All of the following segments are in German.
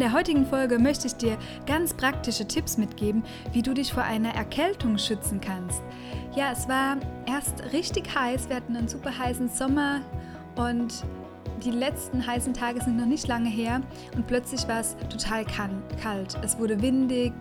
In der heutigen Folge möchte ich dir ganz praktische Tipps mitgeben, wie du dich vor einer Erkältung schützen kannst. Ja, es war erst richtig heiß, wir hatten einen super heißen Sommer und die letzten heißen Tage sind noch nicht lange her und plötzlich war es total kalt. Es wurde windig,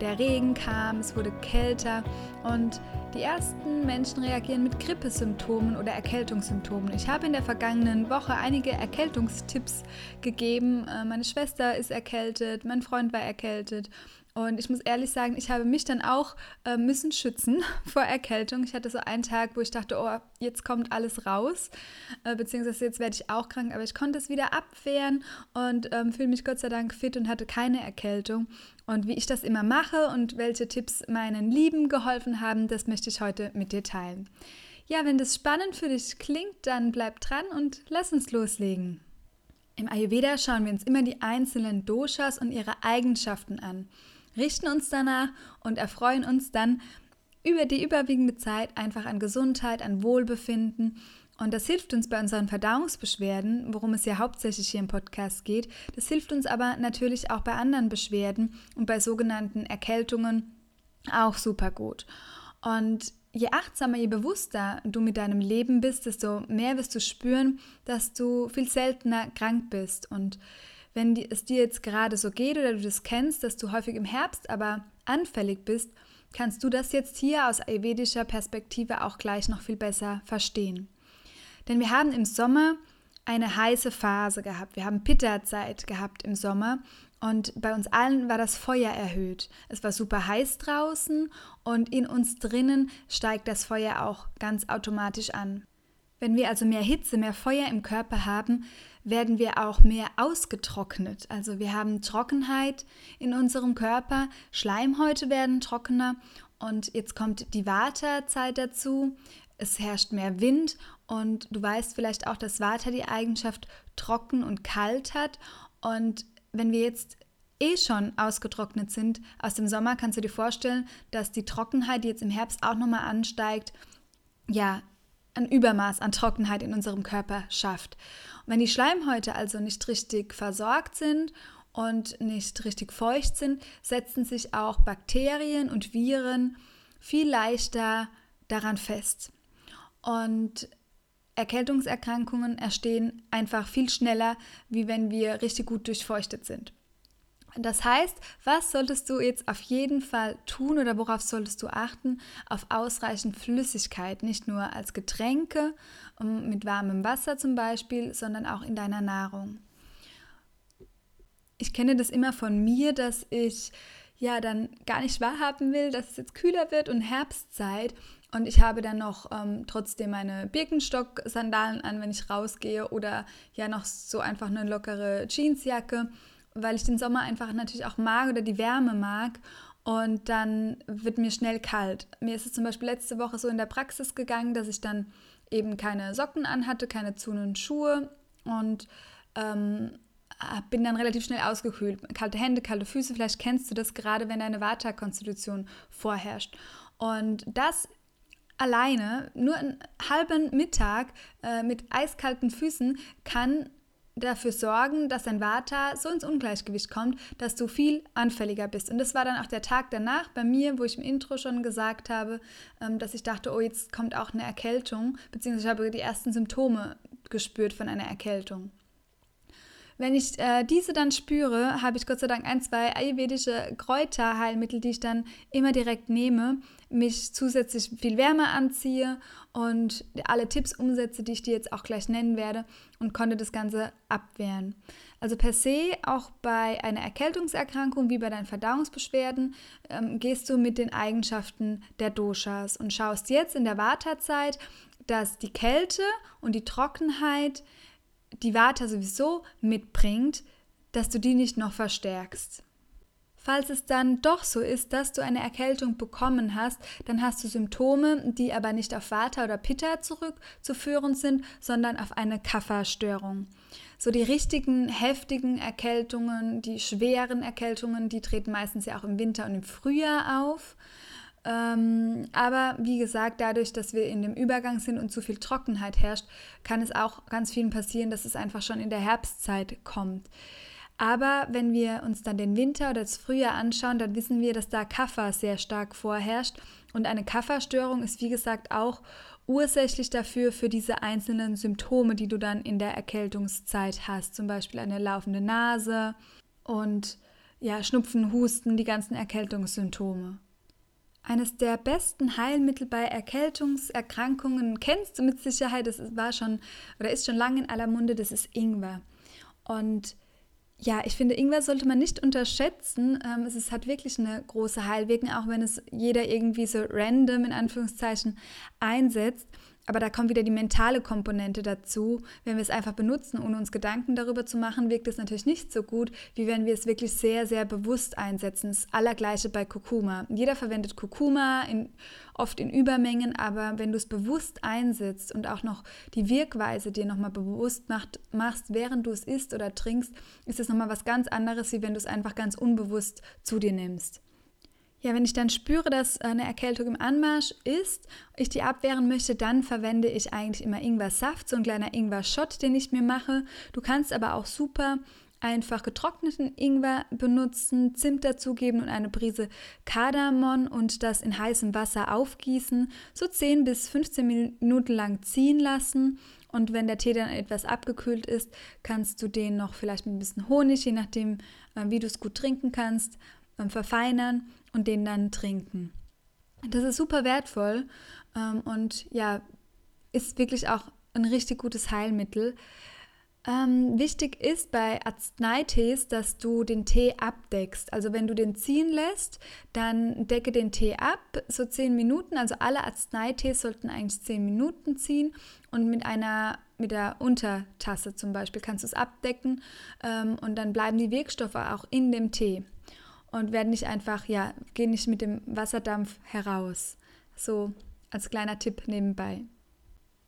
der Regen kam, es wurde kälter und die ersten Menschen reagieren mit Grippesymptomen oder Erkältungssymptomen. Ich habe in der vergangenen Woche einige Erkältungstipps gegeben. Äh, meine Schwester ist erkältet, mein Freund war erkältet und ich muss ehrlich sagen, ich habe mich dann auch äh, müssen schützen vor Erkältung. Ich hatte so einen Tag, wo ich dachte, oh, jetzt kommt alles raus, äh, beziehungsweise jetzt werde ich auch krank, aber ich konnte es wieder abwehren und ähm, fühle mich Gott sei Dank fit und hatte keine Erkältung. Und wie ich das immer mache und welche Tipps meinen Lieben geholfen haben, das möchte ich heute mit dir teilen. Ja, wenn das spannend für dich klingt, dann bleib dran und lass uns loslegen. Im Ayurveda schauen wir uns immer die einzelnen Doshas und ihre Eigenschaften an richten uns danach und erfreuen uns dann über die überwiegende Zeit einfach an Gesundheit, an Wohlbefinden. Und das hilft uns bei unseren Verdauungsbeschwerden, worum es ja hauptsächlich hier im Podcast geht. Das hilft uns aber natürlich auch bei anderen Beschwerden und bei sogenannten Erkältungen auch super gut. Und je achtsamer, je bewusster du mit deinem Leben bist, desto mehr wirst du spüren, dass du viel seltener krank bist. Und wenn es dir jetzt gerade so geht oder du das kennst, dass du häufig im Herbst aber anfällig bist, kannst du das jetzt hier aus ayurvedischer Perspektive auch gleich noch viel besser verstehen. Denn wir haben im Sommer eine heiße Phase gehabt. Wir haben Pitta-Zeit gehabt im Sommer und bei uns allen war das Feuer erhöht. Es war super heiß draußen und in uns drinnen steigt das Feuer auch ganz automatisch an. Wenn wir also mehr Hitze, mehr Feuer im Körper haben, werden wir auch mehr ausgetrocknet. Also wir haben Trockenheit in unserem Körper, Schleimhäute werden trockener und jetzt kommt die Vata-Zeit dazu. Es herrscht mehr Wind und du weißt vielleicht auch, dass Vata die Eigenschaft trocken und kalt hat. Und wenn wir jetzt eh schon ausgetrocknet sind aus dem Sommer, kannst du dir vorstellen, dass die Trockenheit, die jetzt im Herbst auch nochmal ansteigt, ja, ein Übermaß an Trockenheit in unserem Körper schafft. Und wenn die Schleimhäute also nicht richtig versorgt sind und nicht richtig feucht sind, setzen sich auch Bakterien und Viren viel leichter daran fest. Und Erkältungserkrankungen entstehen einfach viel schneller, wie wenn wir richtig gut durchfeuchtet sind. Das heißt, was solltest du jetzt auf jeden Fall tun oder worauf solltest du achten? Auf ausreichend Flüssigkeit, nicht nur als Getränke mit warmem Wasser zum Beispiel, sondern auch in deiner Nahrung. Ich kenne das immer von mir, dass ich ja dann gar nicht wahrhaben will, dass es jetzt kühler wird und Herbstzeit und ich habe dann noch ähm, trotzdem meine Birkenstock-Sandalen an, wenn ich rausgehe oder ja noch so einfach eine lockere Jeansjacke weil ich den Sommer einfach natürlich auch mag oder die Wärme mag. Und dann wird mir schnell kalt. Mir ist es zum Beispiel letzte Woche so in der Praxis gegangen, dass ich dann eben keine Socken anhatte, keine zunen Schuhe und ähm, bin dann relativ schnell ausgekühlt. Kalte Hände, kalte Füße, vielleicht kennst du das gerade, wenn deine Vata-Konstitution vorherrscht. Und das alleine, nur einen halben Mittag äh, mit eiskalten Füßen, kann dafür sorgen, dass dein Vata so ins Ungleichgewicht kommt, dass du viel anfälliger bist. Und das war dann auch der Tag danach bei mir, wo ich im Intro schon gesagt habe, ähm, dass ich dachte, oh, jetzt kommt auch eine Erkältung, beziehungsweise ich habe die ersten Symptome gespürt von einer Erkältung. Wenn ich äh, diese dann spüre, habe ich Gott sei Dank ein, zwei ayurvedische Kräuterheilmittel, die ich dann immer direkt nehme, mich zusätzlich viel wärmer anziehe und alle Tipps umsetze, die ich dir jetzt auch gleich nennen werde und konnte das Ganze abwehren. Also per se, auch bei einer Erkältungserkrankung wie bei deinen Verdauungsbeschwerden, ähm, gehst du mit den Eigenschaften der Doshas und schaust jetzt in der Wartezeit, dass die Kälte und die Trockenheit die Vata sowieso mitbringt, dass du die nicht noch verstärkst. Falls es dann doch so ist, dass du eine Erkältung bekommen hast, dann hast du Symptome, die aber nicht auf Vata oder Pitta zurückzuführen sind, sondern auf eine Kapha-Störung. So die richtigen heftigen Erkältungen, die schweren Erkältungen, die treten meistens ja auch im Winter und im Frühjahr auf. Ähm, aber wie gesagt, dadurch, dass wir in dem Übergang sind und zu viel Trockenheit herrscht, kann es auch ganz vielen passieren, dass es einfach schon in der Herbstzeit kommt. Aber wenn wir uns dann den Winter oder das Frühjahr anschauen, dann wissen wir, dass da Kaffer sehr stark vorherrscht. Und eine Kafferstörung ist, wie gesagt, auch ursächlich dafür für diese einzelnen Symptome, die du dann in der Erkältungszeit hast. Zum Beispiel eine laufende Nase und ja, Schnupfen, Husten, die ganzen Erkältungssymptome. Eines der besten Heilmittel bei Erkältungserkrankungen kennst du mit Sicherheit, das war schon oder ist schon lange in aller Munde, das ist Ingwer. Und ja, ich finde, Ingwer sollte man nicht unterschätzen. Ähm, es ist, hat wirklich eine große Heilwirkung, auch wenn es jeder irgendwie so random in Anführungszeichen einsetzt. Aber da kommt wieder die mentale Komponente dazu. Wenn wir es einfach benutzen, ohne uns Gedanken darüber zu machen, wirkt es natürlich nicht so gut, wie wenn wir es wirklich sehr, sehr bewusst einsetzen. Das Allergleiche bei Kurkuma. Jeder verwendet Kurkuma, in, oft in Übermengen, aber wenn du es bewusst einsetzt und auch noch die Wirkweise dir nochmal bewusst macht, machst, während du es isst oder trinkst, ist es nochmal was ganz anderes, wie wenn du es einfach ganz unbewusst zu dir nimmst. Ja, wenn ich dann spüre, dass eine Erkältung im Anmarsch ist, ich die abwehren möchte, dann verwende ich eigentlich immer Ingwer-Saft, so ein kleiner Ingwer-Shot, den ich mir mache. Du kannst aber auch super einfach getrockneten Ingwer benutzen, Zimt dazugeben und eine Prise Kardamom und das in heißem Wasser aufgießen, so 10 bis 15 Minuten lang ziehen lassen. Und wenn der Tee dann etwas abgekühlt ist, kannst du den noch vielleicht mit ein bisschen Honig, je nachdem, äh, wie du es gut trinken kannst, verfeinern und den dann trinken. Das ist super wertvoll ähm, und ja, ist wirklich auch ein richtig gutes Heilmittel. Ähm, wichtig ist bei Arzneitees, dass du den Tee abdeckst. Also wenn du den ziehen lässt, dann decke den Tee ab, so 10 Minuten. Also alle Arzneitees sollten eigentlich 10 Minuten ziehen und mit einer mit der Untertasse zum Beispiel kannst du es abdecken ähm, und dann bleiben die Wirkstoffe auch in dem Tee und werden nicht einfach, ja, gehen nicht mit dem Wasserdampf heraus. So als kleiner Tipp nebenbei.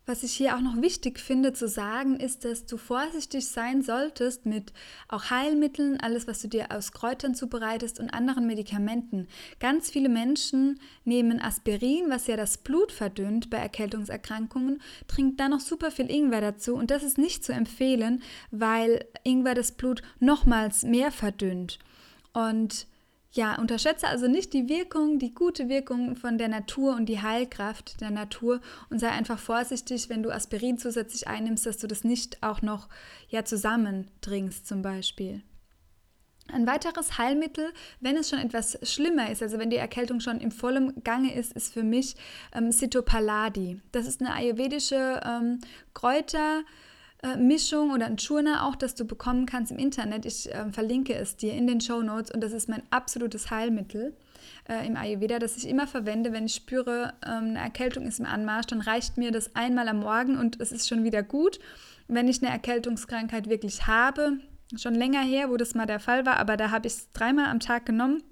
Was ich hier auch noch wichtig finde zu sagen, ist, dass du vorsichtig sein solltest mit auch Heilmitteln, alles, was du dir aus Kräutern zubereitest und anderen Medikamenten. Ganz viele Menschen nehmen Aspirin, was ja das Blut verdünnt bei Erkältungserkrankungen, trinkt dann noch super viel Ingwer dazu und das ist nicht zu empfehlen, weil Ingwer das Blut nochmals mehr verdünnt. Und ja, unterschätze also nicht die Wirkung, die gute Wirkung von der Natur und die Heilkraft der Natur und sei einfach vorsichtig, wenn du Aspirin zusätzlich einnimmst, dass du das nicht auch noch ja zusammentrinkst zum Beispiel. Ein weiteres Heilmittel, wenn es schon etwas schlimmer ist, also wenn die Erkältung schon im vollen Gange ist, ist für mich ähm, Sitopaladi. Das ist eine ayurvedische ähm, Kräuter- äh, Mischung oder ein Churna auch, das du bekommen kannst im Internet. Ich äh, verlinke es dir in den Show Notes und das ist mein absolutes Heilmittel äh, im Ayurveda, das ich immer verwende, wenn ich spüre, ähm, eine Erkältung ist im Anmarsch, dann reicht mir das einmal am Morgen und es ist schon wieder gut. Wenn ich eine Erkältungskrankheit wirklich habe, schon länger her, wo das mal der Fall war, aber da habe ich es dreimal am Tag genommen.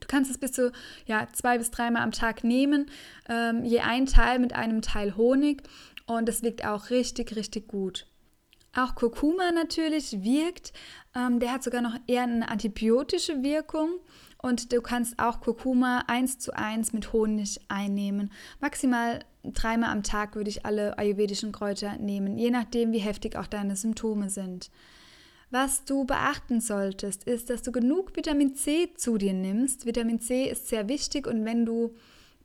Du kannst es bis zu ja, zwei bis dreimal am Tag nehmen, ähm, je ein Teil mit einem Teil Honig und das wirkt auch richtig, richtig gut. Auch Kurkuma natürlich wirkt. Ähm, der hat sogar noch eher eine antibiotische Wirkung. Und du kannst auch Kurkuma eins zu eins mit Honig einnehmen. Maximal dreimal am Tag würde ich alle ayurvedischen Kräuter nehmen, je nachdem, wie heftig auch deine Symptome sind. Was du beachten solltest, ist, dass du genug Vitamin C zu dir nimmst. Vitamin C ist sehr wichtig und wenn du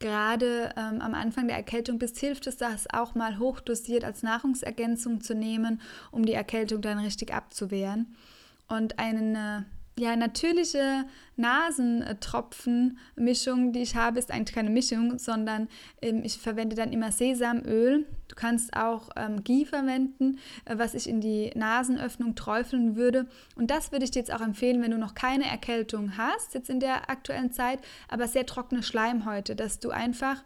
gerade ähm, am Anfang der Erkältung bist, hilft es, das auch mal hochdosiert als Nahrungsergänzung zu nehmen, um die Erkältung dann richtig abzuwehren. Und eine ja, natürliche Nasentropfenmischung, die ich habe, ist eigentlich keine Mischung, sondern ähm, ich verwende dann immer Sesamöl. Du kannst auch ähm, Ghee verwenden, äh, was ich in die Nasenöffnung träufeln würde. Und das würde ich dir jetzt auch empfehlen, wenn du noch keine Erkältung hast, jetzt in der aktuellen Zeit, aber sehr trockene Schleimhäute, dass du einfach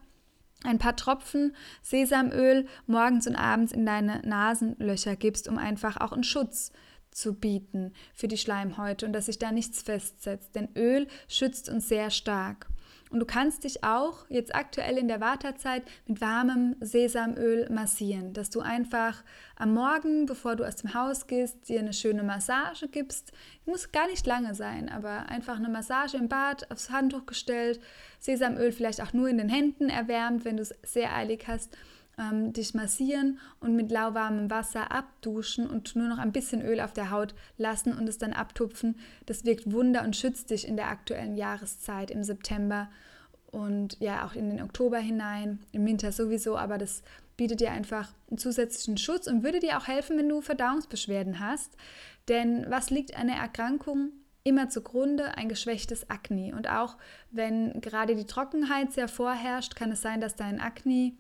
ein paar Tropfen Sesamöl morgens und abends in deine Nasenlöcher gibst, um einfach auch einen Schutz zu bieten für die Schleimhäute und dass sich da nichts festsetzt. Denn Öl schützt uns sehr stark. Und du kannst dich auch jetzt aktuell in der Wartezeit mit warmem Sesamöl massieren, dass du einfach am Morgen, bevor du aus dem Haus gehst, dir eine schöne Massage gibst. Muss gar nicht lange sein, aber einfach eine Massage im Bad, aufs Handtuch gestellt, Sesamöl vielleicht auch nur in den Händen erwärmt, wenn du es sehr eilig hast ähm, dich massieren und mit lauwarmem Wasser abduschen und nur noch ein bisschen Öl auf der Haut lassen und es dann abtupfen. Das wirkt Wunder und schützt dich in der aktuellen Jahreszeit im September und ja auch in den Oktober hinein, im Winter sowieso, aber das bietet dir einfach einen zusätzlichen Schutz und würde dir auch helfen, wenn du Verdauungsbeschwerden hast. Denn was liegt einer Erkrankung immer zugrunde? Ein geschwächtes Akne. Und auch wenn gerade die Trockenheit sehr vorherrscht, kann es sein, dass dein Akne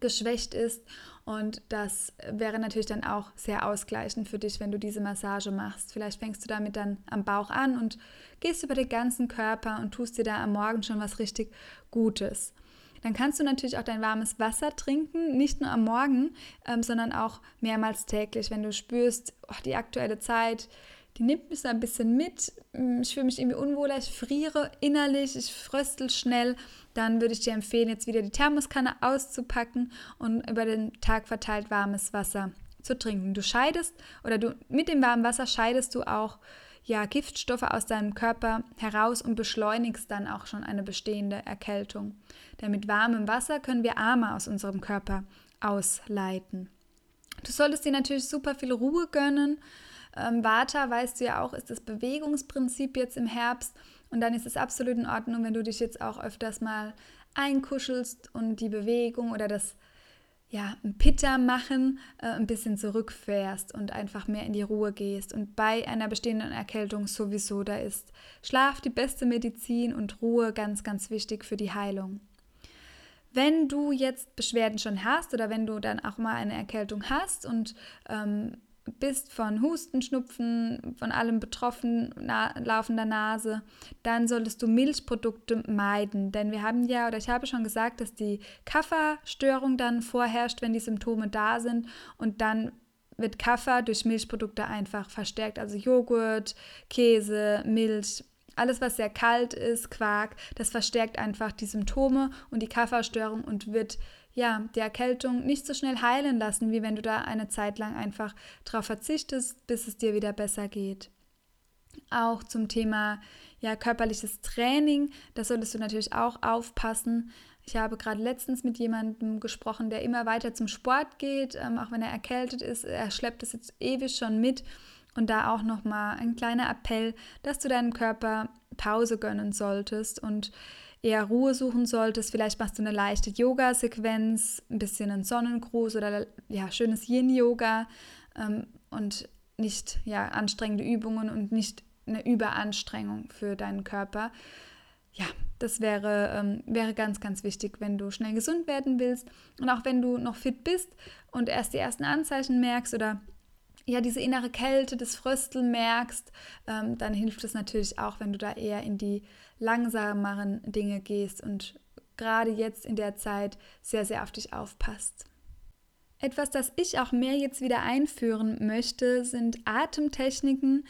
geschwächt ist. Und das wäre natürlich dann auch sehr ausgleichend für dich, wenn du diese Massage machst. Vielleicht fängst du damit dann am Bauch an und gehst über den ganzen Körper und tust dir da am Morgen schon was richtig Gutes. Dann kannst du natürlich auch dein warmes Wasser trinken, nicht nur am Morgen, ähm, sondern auch mehrmals täglich, wenn du spürst, oh, die aktuelle Zeit, die nimmt mich so ein bisschen mit. Mm, ich fühle mich irgendwie unwohler, ich friere innerlich, ich fröstel schnell. Dann würde ich dir empfehlen, jetzt wieder die Thermoskanne auszupacken und über den Tag verteilt warmes Wasser zu trinken. Du scheidest oder du mit dem warmen Wasser scheidest du auch ja, Giftstoffe aus deinem Körper heraus und beschleunigst dann auch schon eine bestehende Erkältung. Denn mit warmem Wasser können wir Arme aus unserem Körper ausleiten. Du solltest dir natürlich super viel Ruhe gönnen ähm, Vata, weißt du ja auch, ist das Bewegungsprinzip jetzt im Herbst. Und dann ist es absolut in Ordnung, wenn du dich jetzt auch öfters mal einkuschelst und die Bewegung oder das ja, ein Pitter machen, äh, ein bisschen zurückfährst und einfach mehr in die Ruhe gehst. Und bei einer bestehenden Erkältung sowieso, da ist Schlaf die beste Medizin und Ruhe ganz, ganz wichtig für die Heilung. Wenn du jetzt Beschwerden schon hast oder wenn du dann auch mal eine Erkältung hast und ähm, bist von Husten, Schnupfen, von allem betroffen, na, laufender Nase, dann solltest du Milchprodukte meiden. Denn wir haben ja, oder ich habe schon gesagt, dass die Kafferstörung dann vorherrscht, wenn die Symptome da sind. Und dann wird Kaffer durch Milchprodukte einfach verstärkt. Also Joghurt, Käse, Milch, alles, was sehr kalt ist, Quark, das verstärkt einfach die Symptome und die Kafferstörung und wird ja, die Erkältung nicht so schnell heilen lassen, wie wenn du da eine Zeit lang einfach darauf verzichtest, bis es dir wieder besser geht. Auch zum Thema ja, körperliches Training, da solltest du natürlich auch aufpassen. Ich habe gerade letztens mit jemandem gesprochen, der immer weiter zum Sport geht, ähm, auch wenn er erkältet ist. Er schleppt es jetzt ewig schon mit. Und da auch nochmal ein kleiner Appell, dass du deinem Körper Pause gönnen solltest und eher Ruhe suchen solltest. Vielleicht machst du eine leichte Yoga-Sequenz, ein bisschen einen Sonnengruß oder ja, schönes Yin-Yoga ähm, und nicht ja, anstrengende Übungen und nicht eine Überanstrengung für deinen Körper. Ja, das wäre, ähm, wäre ganz, ganz wichtig, wenn du schnell gesund werden willst. Und auch wenn du noch fit bist und erst die ersten Anzeichen merkst oder ja, diese innere Kälte, das Frösteln merkst, ähm, dann hilft es natürlich auch, wenn du da eher in die langsameren Dinge gehst und gerade jetzt in der Zeit sehr, sehr auf dich aufpasst. Etwas, das ich auch mehr jetzt wieder einführen möchte, sind Atemtechniken.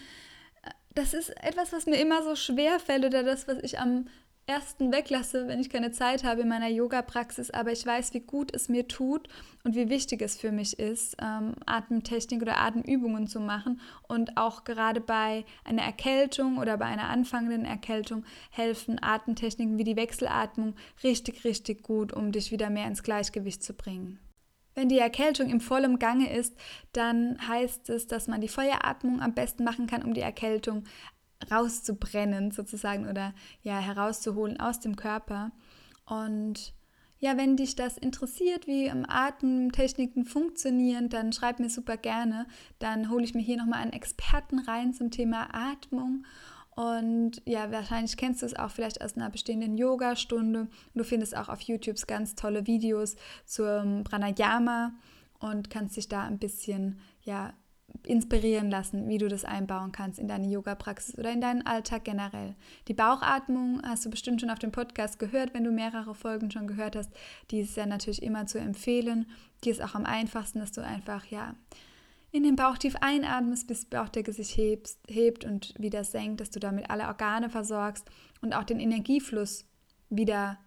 Das ist etwas, was mir immer so schwer fällt oder das, was ich am ersten weglasse, wenn ich keine Zeit habe in meiner Yoga-Praxis, aber ich weiß, wie gut es mir tut und wie wichtig es für mich ist, ähm, Atemtechnik oder Atemübungen zu machen. Und auch gerade bei einer Erkältung oder bei einer anfangenden Erkältung helfen Atemtechniken wie die Wechselatmung richtig, richtig gut, um dich wieder mehr ins Gleichgewicht zu bringen. Wenn die Erkältung im vollen Gange ist, dann heißt es, dass man die Feueratmung am besten machen kann, um die Erkältung rauszubrennen sozusagen oder ja herauszuholen aus dem Körper. Und ja, wenn dich das interessiert, wie Atemtechniken funktionieren, dann schreib mir super gerne. Dann hole ich mir hier nochmal einen Experten rein zum Thema Atmung. Und ja, wahrscheinlich kennst du es auch vielleicht aus einer bestehenden Yoga-Stunde. Du findest auch auf YouTube ganz tolle Videos zum Pranayama und kannst dich da ein bisschen ja, inspirieren lassen, wie du das einbauen kannst in deine Yoga-Praxis oder in deinen Alltag generell. Die Bauchatmung hast du bestimmt schon auf dem Podcast gehört, wenn du mehrere Folgen schon gehört hast. Die ist ja natürlich immer zu empfehlen. Die ist auch am einfachsten, dass du einfach ja in den Bauch tief einatmest, bis der Bauchdecke sich hebt, hebt und wieder senkt, dass du damit alle Organe versorgst und auch den Energiefluss wieder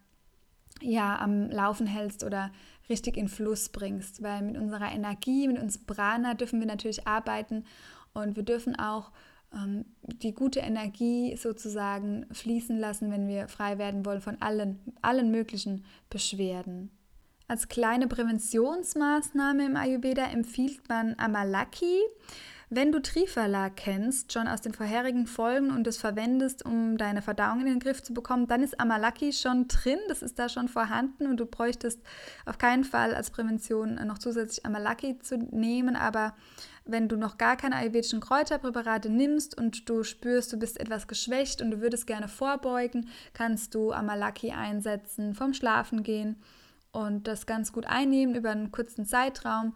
ja, am Laufen hältst oder richtig in Fluss bringst. Weil mit unserer Energie, mit unserem Prana dürfen wir natürlich arbeiten und wir dürfen auch ähm, die gute Energie sozusagen fließen lassen, wenn wir frei werden wollen von allen, allen möglichen Beschwerden. Als kleine Präventionsmaßnahme im Ayurveda empfiehlt man Amalaki. Wenn du Trifala kennst, schon aus den vorherigen Folgen und es verwendest, um deine Verdauung in den Griff zu bekommen, dann ist Amalaki schon drin, das ist da schon vorhanden und du bräuchtest auf keinen Fall als Prävention noch zusätzlich Amalaki zu nehmen, aber wenn du noch gar keine ayurvedischen Kräuterpräparate nimmst und du spürst, du bist etwas geschwächt und du würdest gerne vorbeugen, kannst du Amalaki einsetzen, vom Schlafen gehen und das ganz gut einnehmen über einen kurzen Zeitraum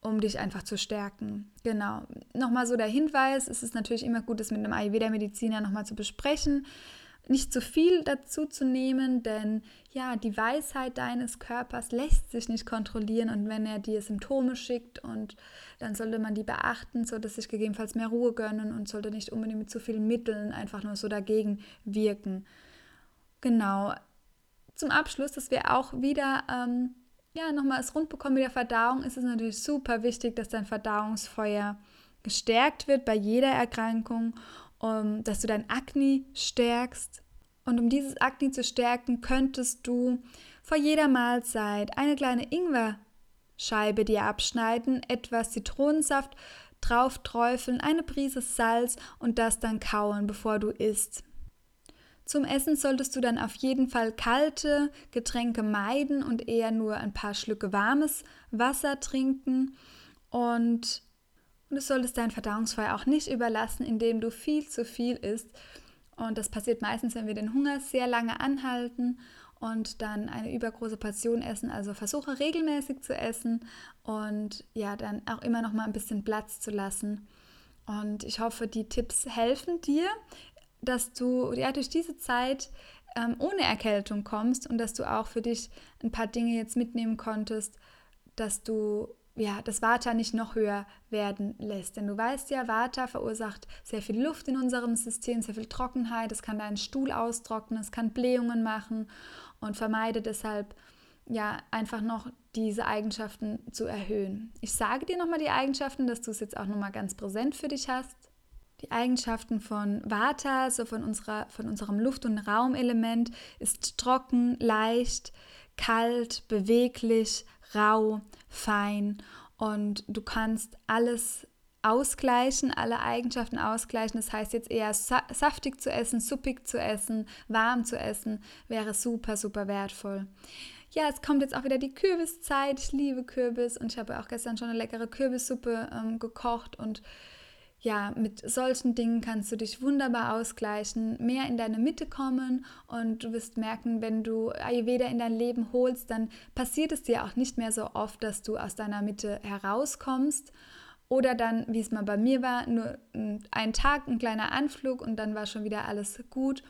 um dich einfach zu stärken. Genau. Nochmal so der Hinweis, es ist natürlich immer gut, das mit einem Ayurveda-Mediziner nochmal zu besprechen. Nicht zu viel dazu zu nehmen, denn ja, die Weisheit deines Körpers lässt sich nicht kontrollieren und wenn er dir Symptome schickt und dann sollte man die beachten, sollte sich gegebenenfalls mehr Ruhe gönnen und sollte nicht unbedingt mit zu vielen Mitteln einfach nur so dagegen wirken. Genau. Zum Abschluss, dass wir auch wieder ähm, ja, nochmal das Rundbekommen mit der Verdauung ist es natürlich super wichtig, dass dein Verdauungsfeuer gestärkt wird bei jeder Erkrankung, um, dass du dein Akne stärkst. Und um dieses Akne zu stärken, könntest du vor jeder Mahlzeit eine kleine Ingwerscheibe dir abschneiden, etwas Zitronensaft drauf träufeln, eine Prise Salz und das dann kauen, bevor du isst. Zum Essen solltest du dann auf jeden Fall kalte Getränke meiden und eher nur ein paar Schlücke warmes Wasser trinken. Und du solltest dein Verdauungsfeuer auch nicht überlassen, indem du viel zu viel isst. Und das passiert meistens, wenn wir den Hunger sehr lange anhalten und dann eine übergroße Portion essen. Also versuche regelmäßig zu essen und ja, dann auch immer noch mal ein bisschen Platz zu lassen. Und ich hoffe, die Tipps helfen dir dass du ja durch diese Zeit ähm, ohne Erkältung kommst und dass du auch für dich ein paar Dinge jetzt mitnehmen konntest, dass du ja, das Vata nicht noch höher werden lässt. Denn du weißt ja, Vata verursacht sehr viel Luft in unserem System, sehr viel Trockenheit, es kann deinen Stuhl austrocknen, es kann Blähungen machen und vermeide deshalb ja einfach noch diese Eigenschaften zu erhöhen. Ich sage dir nochmal die Eigenschaften, dass du es jetzt auch nochmal ganz präsent für dich hast. Die Eigenschaften von Vata, so von, unserer, von unserem Luft- und Raumelement, ist trocken, leicht, kalt, beweglich, rau, fein und du kannst alles ausgleichen, alle Eigenschaften ausgleichen. Das heißt jetzt eher saftig zu essen, suppig zu essen, warm zu essen, wäre super, super wertvoll. Ja, es kommt jetzt auch wieder die Kürbiszeit. Ich liebe Kürbis und ich habe auch gestern schon eine leckere Kürbissuppe ähm, gekocht und ja, mit solchen Dingen kannst du dich wunderbar ausgleichen, mehr in deine Mitte kommen und du wirst merken, wenn du Ayurveda in dein Leben holst, dann passiert es dir auch nicht mehr so oft, dass du aus deiner Mitte herauskommst oder dann, wie es mal bei mir war, nur ein Tag, ein kleiner Anflug und dann war schon wieder alles gut.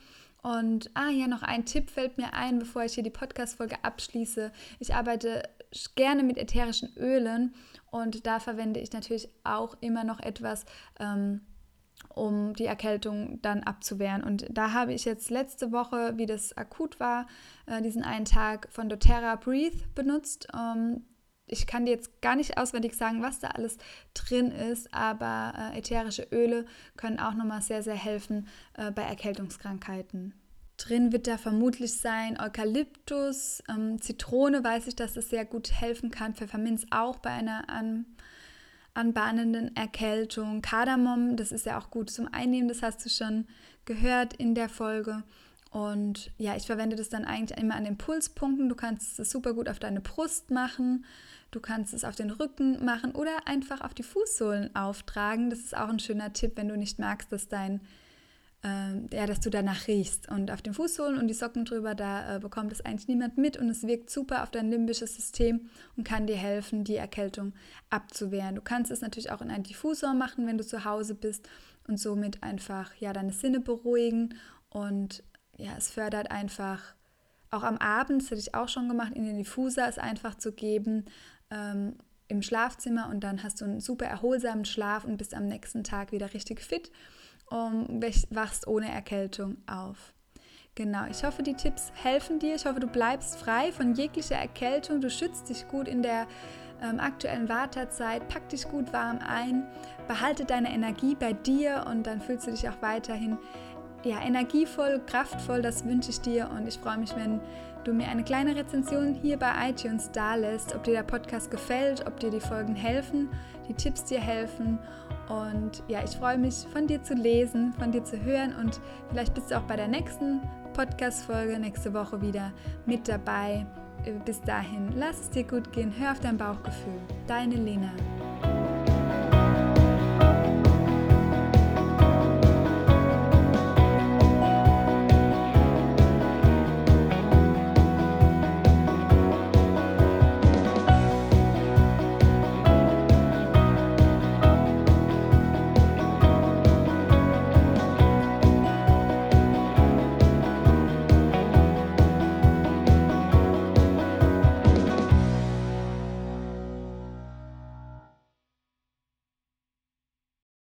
Und ah ja, noch ein Tipp fällt mir ein, bevor ich hier die Podcast-Folge abschließe. Ich arbeite gerne mit ätherischen Ölen und da verwende ich natürlich auch immer noch etwas, ähm, um die Erkältung dann abzuwehren. Und da habe ich jetzt letzte Woche, wie das akut war, äh, diesen einen Tag von doTERRA Breathe benutzt. Ähm, ich kann dir jetzt gar nicht auswendig sagen, was da alles drin ist, aber äh, ätherische Öle können auch nochmal sehr, sehr helfen äh, bei Erkältungskrankheiten. Drin wird da vermutlich sein Eukalyptus, ähm, Zitrone weiß ich, dass es sehr gut helfen kann, Pfefferminz auch bei einer an, anbahnenden Erkältung, Kardamom, das ist ja auch gut zum Einnehmen, das hast du schon gehört in der Folge. Und ja, ich verwende das dann eigentlich immer an den Pulspunkten. Du kannst es super gut auf deine Brust machen, du kannst es auf den Rücken machen oder einfach auf die Fußsohlen auftragen. Das ist auch ein schöner Tipp, wenn du nicht magst, dass dein äh, ja, dass du danach riechst. Und auf den Fußsohlen und die Socken drüber, da äh, bekommt es eigentlich niemand mit und es wirkt super auf dein limbisches System und kann dir helfen, die Erkältung abzuwehren. Du kannst es natürlich auch in einen Diffusor machen, wenn du zu Hause bist und somit einfach ja, deine Sinne beruhigen und ja, es fördert einfach auch am Abend, das hätte ich auch schon gemacht, in den Diffuser es einfach zu geben, ähm, im Schlafzimmer und dann hast du einen super erholsamen Schlaf und bist am nächsten Tag wieder richtig fit und wachst ohne Erkältung auf. Genau, ich hoffe, die Tipps helfen dir. Ich hoffe, du bleibst frei von jeglicher Erkältung. Du schützt dich gut in der ähm, aktuellen Wartezeit. Pack dich gut warm ein. Behalte deine Energie bei dir und dann fühlst du dich auch weiterhin ja, energievoll, kraftvoll. Das wünsche ich dir und ich freue mich, wenn du mir eine kleine Rezension hier bei iTunes da lässt, ob dir der Podcast gefällt, ob dir die Folgen helfen, die Tipps dir helfen. Und ja, ich freue mich, von dir zu lesen, von dir zu hören und vielleicht bist du auch bei der nächsten Podcast-Folge nächste Woche wieder mit dabei. Bis dahin, lass es dir gut gehen, hör auf dein Bauchgefühl. Deine Lena.